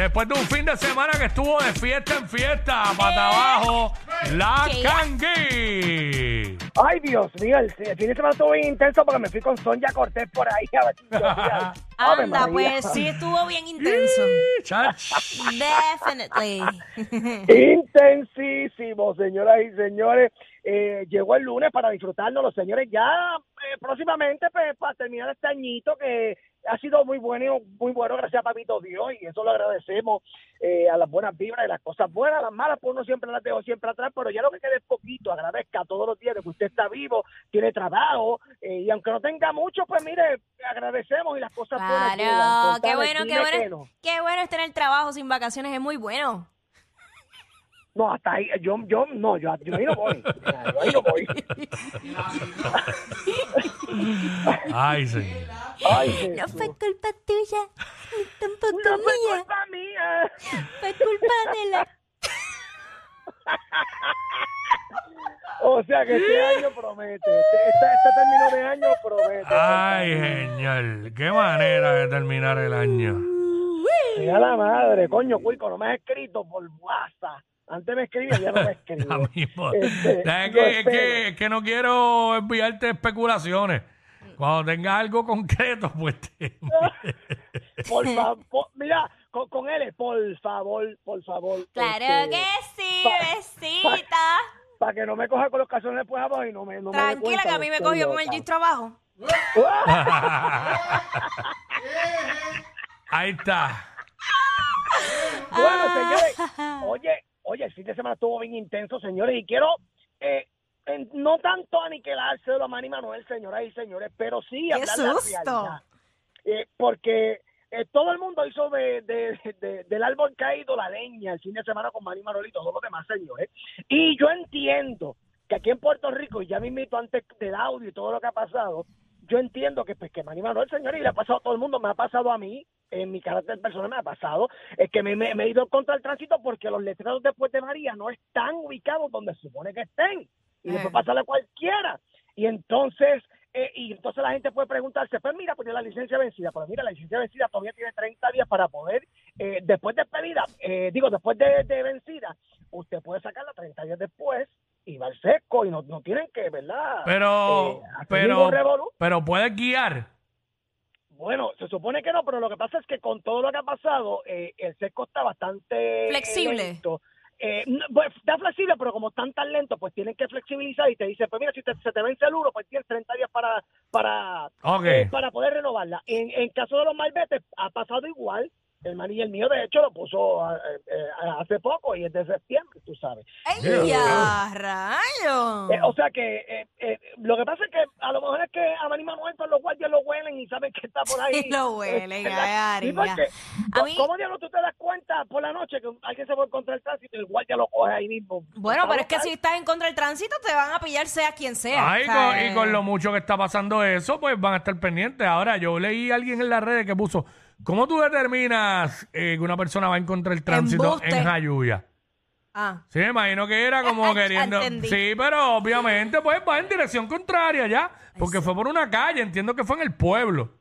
Después de un fin de semana que estuvo de fiesta en fiesta, pata abajo, la. Kangi. Ay, Dios mío, el, el fin de semana estuvo bien intenso porque me fui con Sonia Cortés por ahí a ver. Ave Anda, María. pues sí estuvo bien intenso. Chach. Definitely. Intensísimo, señoras y señores. Eh, llegó el lunes para disfrutarnos, los señores, ya eh, próximamente pues, para terminar este añito que ha sido muy bueno, muy bueno, gracias a Papito Dios, y eso lo agradecemos eh, a las buenas vibras y las cosas buenas, las malas, pues uno siempre las dejo siempre atrás, pero ya lo que quede es poquito, agradezca todos los días de que usted está vivo, tiene trabajo, eh, y aunque no tenga mucho, pues mire, agradecemos y las cosas buenas. Claro, qué Contame, bueno, qué que bueno. no. Qué bueno es tener trabajo sin vacaciones, es muy bueno. No, hasta ahí, yo, yo, no, yo, yo ahí no voy. Yo ahí no voy. Ay, señor. Ay, No fue culpa tuya, ni tampoco No fue mía. culpa mía. Fue culpa de la... O sea que este año promete. Este, este, este término de año promete. Ay, señor. Qué manera de terminar el año. Mira la madre, coño, Cuico, no me has escrito por WhatsApp. Antes me escribía, ya no me mismo. Este, Es que, es, que, es que no quiero enviarte especulaciones. Cuando tengas algo concreto, pues te... Por favor, mira, con, con él, por favor, por favor. Claro este, que sí, pa- besita. Para que no me coja con los calzones después abajo y no me. No me Tranquila cuenta que a mí me estoy cogió con el gistro abajo. Ahí está. Bueno, señores, oye, oye, el fin de semana estuvo bien intenso, señores, y quiero eh, en- no tanto aniquilárselo a Manny Manuel, señoras y señores, pero sí ¡Qué hablar la susto! realidad. Eh, porque eh, todo el mundo hizo de, de- de- del árbol caído la leña el fin de semana con Manny Manuel y todos los demás señores. Y yo entiendo que aquí en Puerto Rico, y ya me invito antes del audio y todo lo que ha pasado, yo entiendo que pues que Manny Manuel, señor, y le ha pasado a todo el mundo, me ha pasado a mí, en mi carácter personal me ha pasado, es que me, me- me he ido contra el tránsito porque los letreros de Puerto María no están ubicados donde se supone que estén. Y después Eh. pasarle a cualquiera. Y entonces, eh, y entonces la gente puede preguntarse, pues mira, pues la licencia vencida, pero mira, la licencia vencida todavía tiene 30 días para poder, eh, después de pedida, eh, digo, después de, de vencida, usted puede sacarla 30 días después y va al seco y no, no tienen que, ¿verdad? Pero, Eh, pero, pero puedes guiar. Bueno, se supone que no, pero lo que pasa es que con todo lo que ha pasado, eh, el seco está bastante Flexible. lento. Eh, pues, está flexible, pero como están tan lento, pues tienen que flexibilizar y te dice, pues mira, si te- se te vence el uno, pues tienes 30 días para para eh, para poder renovarla. En, en caso de los malbetes, ha pasado igual. El maní y el mío, de hecho, lo puso ah, eh, eh, hace poco y es de septiembre, tú sabes. ¡Ay, Yeah. ya, rayo! Eh, o sea que eh, eh, lo que pasa es que a lo mejor es que a Manny Manuel pues, los guardias lo huelen y saben que está por ahí. Sí, lo huelen, Eh, ay, sí, María. porque, A mí- ¿Cómo diablos tú te das cuenta por la noche que alguien se fue contra el tránsito y el guardia lo coge ahí mismo? Bueno, pero es que si estás en contra del tránsito, te van a pillar sea quien sea. Ay, O con- y con lo mucho que está pasando eso, pues van a estar pendientes. Ahora, yo leí a alguien en las redes que puso, ¿cómo tú determinas eh, que una persona va en contra del tránsito Embuste. en Jayuya? Ah, Sí, me imagino que era como queriendo... entendí. Sí, pero obviamente pues va en dirección contraria ya, porque fue por una calle, entiendo que fue en el pueblo.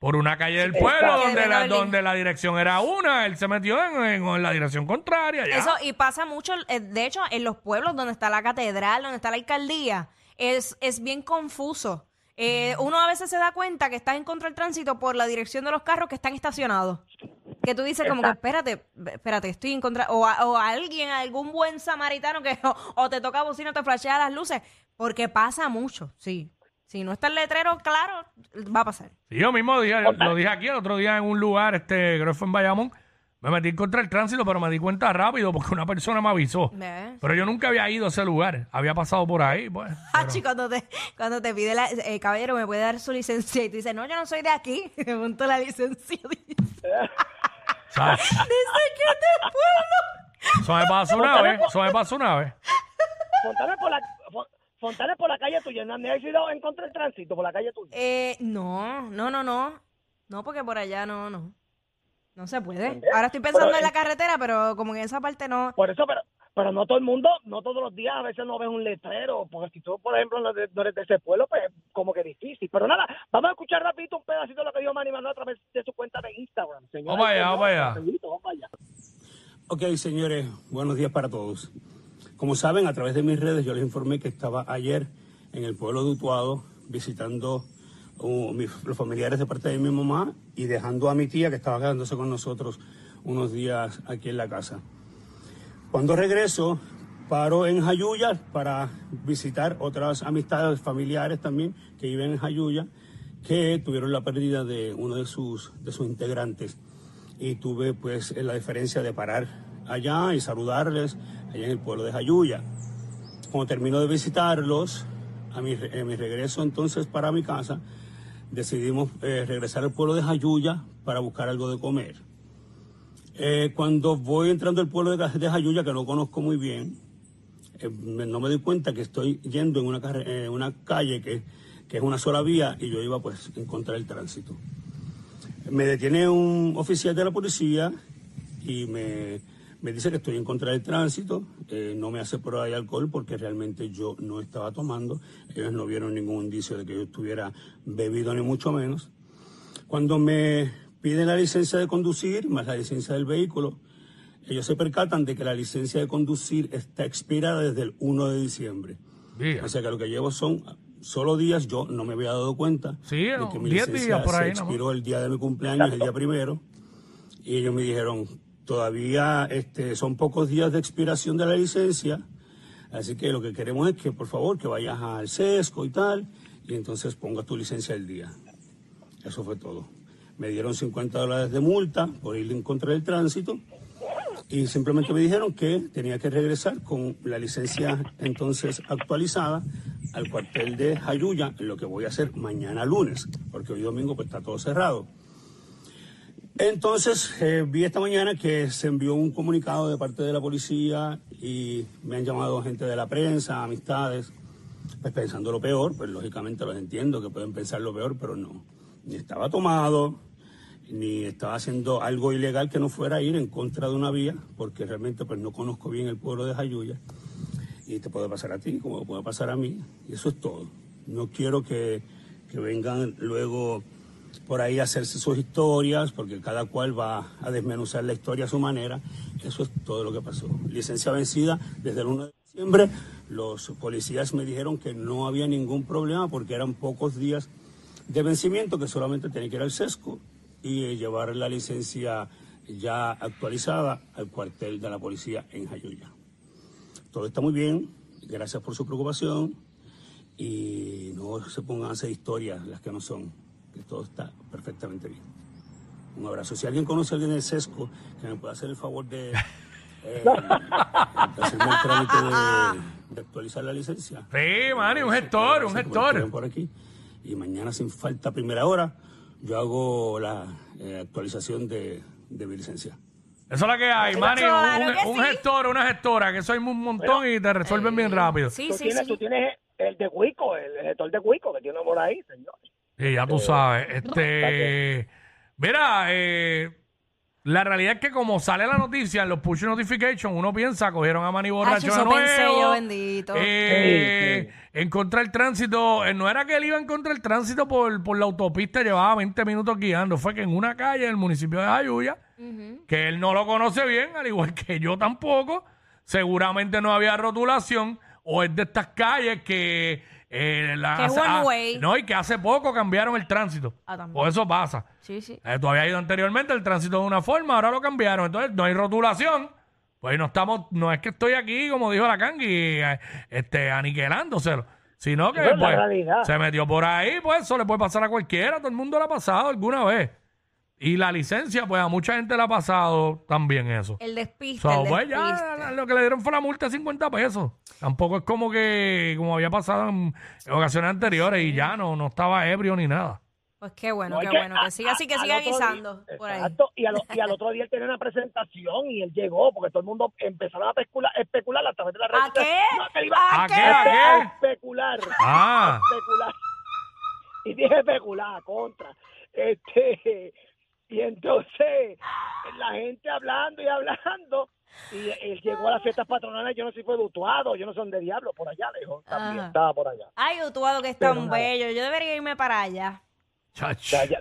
Por una calle del pueblo donde De la, donde la dirección era una, él se metió en, en- en la dirección contraria ya. Eso, y pasa mucho, eh, de hecho, en los pueblos donde está la catedral, donde está la alcaldía, es, es bien confuso. Eh, uno a veces se da cuenta que estás en contra del tránsito por la dirección de los carros que están estacionados. Que tú dices como que espérate, espérate, estoy en contra, o, a- o alguien, algún buen samaritano que o, o te toca bocina o te flashea las luces, porque pasa mucho, sí. Si no está el letrero claro, va a pasar. Sí, yo mismo dije, lo dije aquí el otro día en un lugar, este, creo que fue en Bayamón, Me metí contra el tránsito, pero me di cuenta rápido porque una persona me avisó. ¿Ves? Pero yo nunca había ido a ese lugar. Había pasado por ahí, pues. Hachi, cuando te, cuando te pide la, eh, caballero, me puede dar su licencia y tú dices, no, yo no soy de aquí. Me monto la licencia. Dice, ¿sabes? que es de pueblo. Eso me pasó una vez. Eso me pasó una vez. Fontana por la, Fontana por la calle tuya. ¿No has ido en contra del tránsito por la calle tuya? Eh, no, no, no, no. No, porque por allá no, no. No se puede. Ahora estoy pensando Pero, en la carretera, pero como que en esa parte no. Por eso, pero, pero no todo el mundo, no todos los días a veces no ves un letrero, porque si tú, por ejemplo, no eres de, ese pueblo, pues como que difícil. Pero nada, vamos a escuchar rapidito un pedacito de lo que dijo Manny Manuel a través de su cuenta de Instagram. Señoras Vamos allá, vamos señores, allá. rapidito, vamos allá. Ok, señores, buenos días para todos. Como saben, a través de mis redes yo les informé que estaba ayer en el pueblo de Utuado visitando los familiares de parte de mi mamá y dejando a mi tía que estaba quedándose con nosotros unos días aquí en la casa. Cuando regreso, paro en Jayuya para visitar otras amistades familiares también que viven en Jayuya, que tuvieron la pérdida de uno de sus, de sus integrantes. Y tuve pues la diferencia de parar allá y saludarles allá en el pueblo de Jayuya. Cuando termino de visitarlos, a mi, en mi regreso entonces para mi casa, decidimos eh, regresar al pueblo de Jayuya para buscar algo de comer. Eh, cuando voy entrando al pueblo de, de Jayuya, que no conozco muy bien, eh, no me doy cuenta que estoy yendo en una calle que, que es una sola vía y yo iba pues en contra del tránsito. Me detiene un oficial de la policía y me, me dice que estoy en contra del tránsito, eh, no me hace prueba de alcohol porque realmente yo no estaba tomando, ellos no vieron ningún indicio de que yo estuviera bebido ni mucho menos. Cuando me piden la licencia de conducir, más la licencia del vehículo, ellos se percatan de que la licencia de conducir está expirada desde el 1 de diciembre. O sea que lo que llevo son solo días, yo no me había dado cuenta Sí, de que mi 10 licencia días por ahí, se ¿no? expiró el día de mi cumpleaños, el día primero, y ellos me dijeron, todavía este, son pocos días de expiración de la licencia, así que lo que queremos es que por favor que vayas al sesco y tal, y entonces pongas tu licencia al día. Eso fue todo. Me dieron 50 dólares de multa por ir en contra del tránsito y simplemente me dijeron que tenía que regresar con la licencia entonces actualizada al cuartel de Jayuya, lo que voy a hacer mañana lunes, porque hoy domingo pues está todo cerrado. Entonces eh, vi esta mañana que se envió un comunicado de parte de la policía y me han llamado gente de la prensa, amistades, pues pensando lo peor, pues lógicamente los entiendo que pueden pensar lo peor, pero no. Ni estaba tomado, ni estaba haciendo algo ilegal que no fuera ir en contra de una vía, porque realmente pues no conozco bien el pueblo de Jayuya. Y te puede pasar a ti, como puede pasar a mí, y eso es todo. No quiero que, que vengan luego por ahí hacerse sus historias, porque cada cual va a desmenuzar la historia a su manera. Eso es todo lo que pasó. Licencia vencida desde el 1 de diciembre. Los policías me dijeron que no había ningún problema porque eran pocos días de vencimiento, que solamente tenía que ir al sesco y eh, llevar la licencia ya actualizada al cuartel de la policía en Jayuya. Todo está muy bien, gracias por su preocupación y no se pongan a hacer historias las que no son, que todo está perfectamente bien. Un abrazo. Si alguien conoce a alguien del sesco que me pueda hacer el favor de, eh, de hacerme el trámite de, de actualizar la licencia. Sí, Manny, un gestor, un gestor. por aquí. Y mañana, sin falta primera hora, yo hago la eh, actualización de, de mi licencia. Eso es la que hay. Claro Un, que un sí. gestor, una gestora, que eso hay un montón y te resuelven bien rápido. Sí, Tú sí, tienes, sí. tú tienes el de Cuico, el, el gestor de Cuico que tiene por ahí, señor. Sí, ya tú sabes. Este, mira, eh, la realidad es que como sale la noticia en los push notifications, uno piensa, cogieron a Manny borracho eso de nuevo. pensé yo, bendito. eh, En contra del tránsito, eh, no era que él iba en contra del tránsito por, por la autopista, llevaba 20 minutos guiando, fue que en una calle del municipio de Jayuya, que él no lo conoce bien, al igual que yo tampoco, seguramente no había rotulación, o es de estas calles que... eh, la- Que es hace- one ah, way. no, y que hace poco cambiaron el tránsito. Ah, también. eso pasa. Sí, sí. Eh, tú habías ido anteriormente el tránsito de una forma, ahora lo cambiaron. Entonces no hay rotulación. Pues no estamos, no es que estoy aquí, como dijo la Kangi, eh, este, aniquilándoselo. Sino que Esa es la pues, realidad. se metió por ahí, pues eso le puede pasar a cualquiera, todo el mundo lo ha pasado alguna vez. Y la licencia, pues a mucha gente le ha pasado también eso. El despiste, el pues despiste. ya lo que le dieron fue la multa de 50 pesos. Tampoco es como que, como había pasado en ocasiones anteriores y ya no, no estaba ebrio ni nada. Pues qué bueno, No, qué que bueno. a- Que siga así, que a- siga al otro día- guisando por ahí. Exacto, y, a lo- y al otro día él tenía una presentación y él llegó porque todo el mundo empezaron a especular, especular a través de la red. ¿A qué? No, que iba ¿A ¿A qué? ¿A qué? especular. Ah. especular. Y dije especular, contra. Este, y entonces la gente hablando y hablando. Y él llegó a las fiestas patronales, yo no sé si fue dutuado, yo no sé dónde diablo, por allá lejos, también Ajá. estaba por allá. Ay, Utuado, que es Pero tan nada. bello. Yo debería irme para allá. Chach. De allá,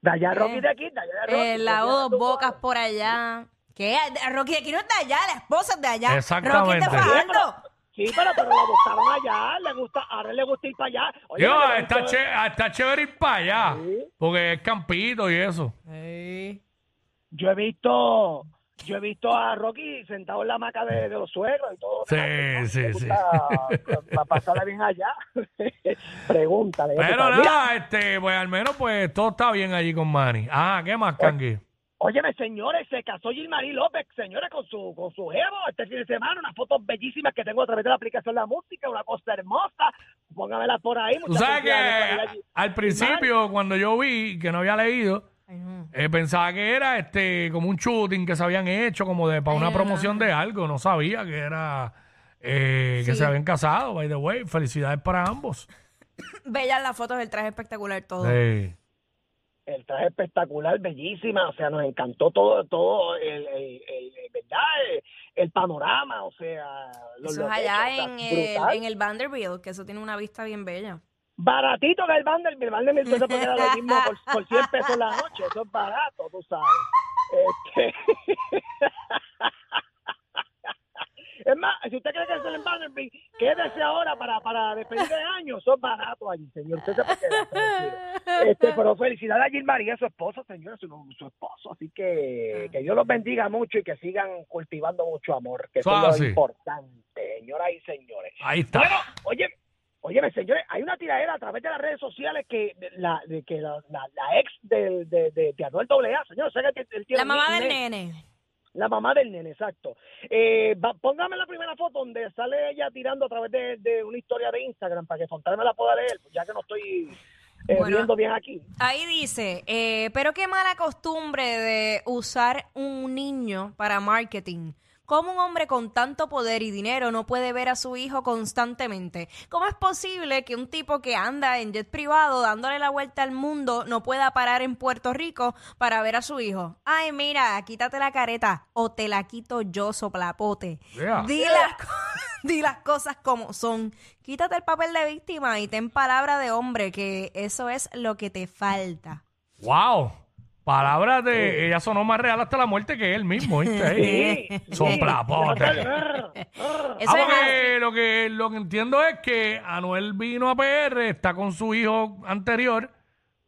de allá Rocky de aquí, de allá de Rocky. Eh, de la allá de dos bocas por allá. ¿Qué? Rocky de aquí no es de allá, la esposa es de allá. Exactamente. Rocky está bajando. Sí, pero, pero le gustaron allá, le gusta, ahora le gusta ir para allá. Oye, Yo, le está, gusta- ché- está chévere ir para allá. Sí. Porque es campito y eso. Yo he visto, yo he visto a Rocky sentado en la hamaca de, de los suegros y todo. Sí, Le sí, gusta, Para pasarla bien allá. Pregúntale. ya tú Pero sabes. Mira, nada, este, pues al menos pues todo está bien allí con Manny. Ah, ¿qué más, Kangi? Óyeme, señores, se casó Gilmarí López, señores, con su con su jevo este fin de semana. Unas fotos bellísimas que tengo a través de la aplicación La Música, una cosa hermosa. Póngamelas por ahí. Tú sabes que al principio, cuando yo vi que no había leído, eh, pensaba que era este como un shooting que se habían hecho, como de para una Ay, promoción de algo. No sabía que era eh, que Sí. se habían casado, by the way. Felicidades para ambos. Bellas las fotos del traje espectacular todo. Sí. El traje espectacular, bellísima, o sea, nos encantó todo, todo el, el, el- ¿verdad? El, el panorama, o sea, los Eso es allá en el, en el Vanderbilt, que eso tiene una vista bien bella. Baratito que el Bander mil pesos porque era lo mismo por, por 100 pesos la noche, eso es barato, tú sabes. Este... Es más, si usted cree que es el Vanderbilt, quédese ahora para, para despedir de año, eso es barato allí, señor. Usted se puede quedar tranquilo. Este, pero felicidades a Gilmaría, su esposo, señora, su, su esposo. Así que que Dios los bendiga mucho y que sigan cultivando mucho amor, que eso es lo importante, señoras y señores. Ahí está. Bueno, oye, óyeme, señores, hay una tiradera a través de las redes sociales que la, de que la, la- la ex del, de, de, de Anuel AA, señor, sé que él tiene La mamá del nene. La mamá del nene, exacto. Eh, va- póngame la primera foto donde sale ella tirando a través de, de una historia de Instagram para que Fontana me la pueda leer, pues ya que no estoy eh, Bueno. viendo bien aquí. Ahí dice, eh, pero qué mala costumbre de usar un niño para marketing. ¿Cómo un hombre con tanto poder y dinero no puede ver a su hijo constantemente? ¿Cómo es posible que un tipo que anda en jet privado dándole la vuelta al mundo no pueda parar en Puerto Rico para ver a su hijo? Ay, mira, quítate la careta o te la quito yo, soplapote. Yeah. Di, las, di las cosas como son. Quítate el papel de víctima y ten palabra de hombre, que eso es lo que te falta. Wow. Palabras de. Ella sonó más real hasta la muerte que él mismo, ¿viste? Sí. Soplapote. Eso Ah, porque lo que, lo que entiendo es que Anuel vino a PR, está con su hijo anterior,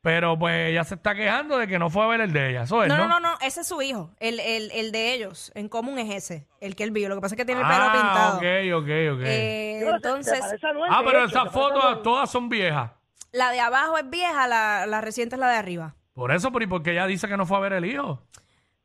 pero pues ella se está quejando de que no fue a ver el de ella. Eso es, No, ¿no? no, no, no, ese es su hijo. El, el, el de ellos, en común es ese, el que él vio. Lo que pasa es que tiene el pelo ah, pintado. ok, ok, ok. Eh, entonces, ¿te parece a Anuel, ah, pero esas ¿Te parece a fotos todas son viejas. la de abajo es vieja, la, la reciente es la de arriba. Por eso, pero ¿y por qué ella dice que no fue a ver el hijo?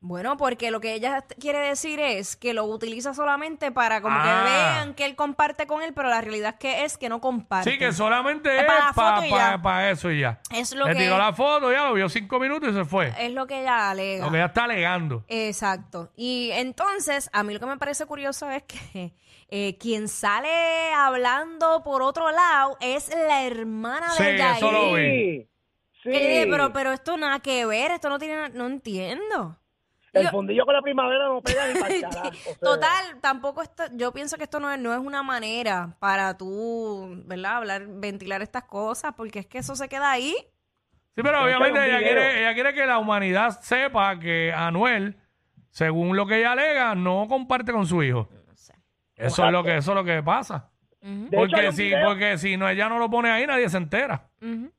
Bueno, porque lo que ella quiere decir es que lo utiliza solamente para como Ah. que vean que él comparte con él, pero la realidad es que es que no comparte. Sí, que solamente Es es para la para foto y ya. eso y ya. Es lo Le que- tiró la foto, ya lo vio cinco minutos y se fue. Es lo que ella alega. Lo que ella está alegando. Exacto. Y entonces, a mí lo que me parece curioso es que eh, quien sale hablando por otro lado es la hermana Sí, de Yair. eso lo vi. Sí, sí. Eh, pero, pero esto nada que ver, esto no tiene, na- no entiendo. El Yo- fundillo con la primavera no pega ni para carajo. sea. Total, tampoco esto, yo pienso que esto no es, no es una manera para tú, ¿verdad? Hablar, ventilar estas cosas, porque es que eso se queda ahí. Sí, pero obviamente ella quiere, ella quiere que la humanidad sepa que Anuel, según lo que ella alega, no comparte con su hijo. No sé. Eso es lo que, eso es lo que pasa. Porque si, porque si no, ella no lo pone ahí, nadie se entera. ujú.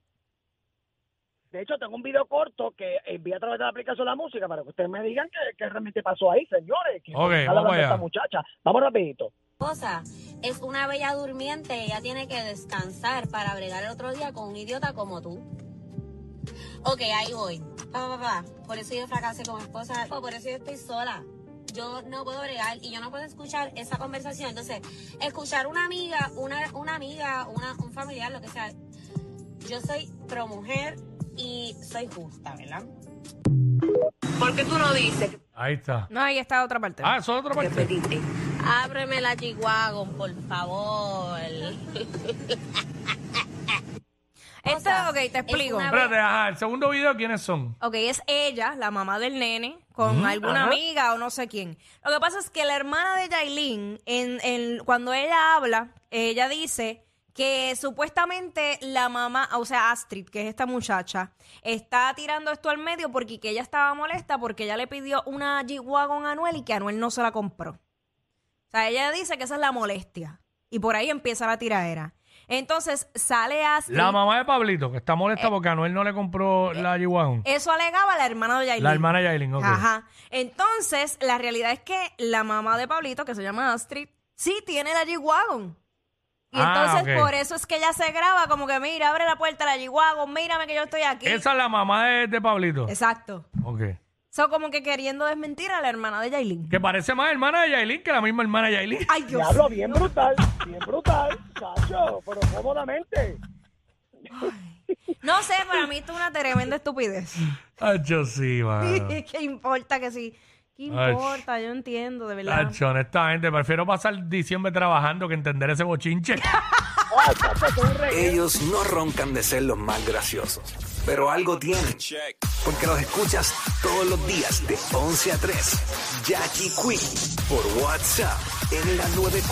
De hecho, tengo un video corto que envié a través de la aplicación La Música para que ustedes me digan qué, qué realmente pasó ahí, señores. Que Ok, está vamos allá. esta muchacha. Vamos rapidito. esposa es una bella durmiente, ella tiene que descansar para bregar el otro día con un idiota como tú. Ok, ahí voy. Pa, pa, pa. Por eso yo fracasé con mi esposa. o Por eso yo estoy sola. Yo no puedo bregar y yo no puedo escuchar esa conversación. Entonces, escuchar una amiga, una, una amiga, una, un familiar, lo que sea. Yo soy pro mujer y soy justa, ¿verdad? ¿Por qué tú no dices Ahí está. No, ahí está otra parte. Ah, eso es otra parte. pediste? Ábreme la Chihuahua, por favor. Este, ok, te explico. una- Espérate, ajá, el segundo video, ¿quiénes son? Ok, es ella, la mamá del nene, con alguna ajá. amiga o no sé quién. Lo que pasa es que la hermana de Yailin, en, en- cuando ella habla, ella dice que supuestamente la mamá, o sea, Astrid, que es esta muchacha, está tirando esto al medio porque que ella estaba molesta porque ella le pidió una G-Wagon a Anuel y que Anuel no se la compró. O sea, ella dice que esa es la molestia. Y por ahí empieza la tiradera. Entonces sale Astrid. La mamá de Pablito, que está Eh, molesta porque Anuel no le compró la G-Wagon. Eso alegaba la hermana de Yailin. La hermana Yailin, ok. Ajá. Entonces, la realidad es que la mamá de Pablito, que se llama Astrid, sí tiene la G-Wagon. Y Ah, entonces, ok. por eso es que ella se graba como que, mira, abre la puerta de la G-Wagon, mírame que yo estoy aquí. Esa es la mamá de, de Pablito. Exacto. Ok. Son como que queriendo desmentir a la hermana de Yailin. Que parece más hermana de Yailin que la misma hermana de Yailin. Ay, Dios. Diablo, bien brutal, bien brutal, chacho, pero cómodamente. No sé, para mí esto es una tremenda estupidez. Hacho, sí, mano. ¿Qué importa que sí? ¿Qué Ay. importa? Yo entiendo, de verdad. Hacho, honestamente, prefiero pasar diciembre trabajando que entender ese bochinche. Ellos no roncan de ser los más graciosos, pero algo tienen. Porque los escuchas todos los días de 11 a 3. Jackie Quinn por WhatsApp en la 94.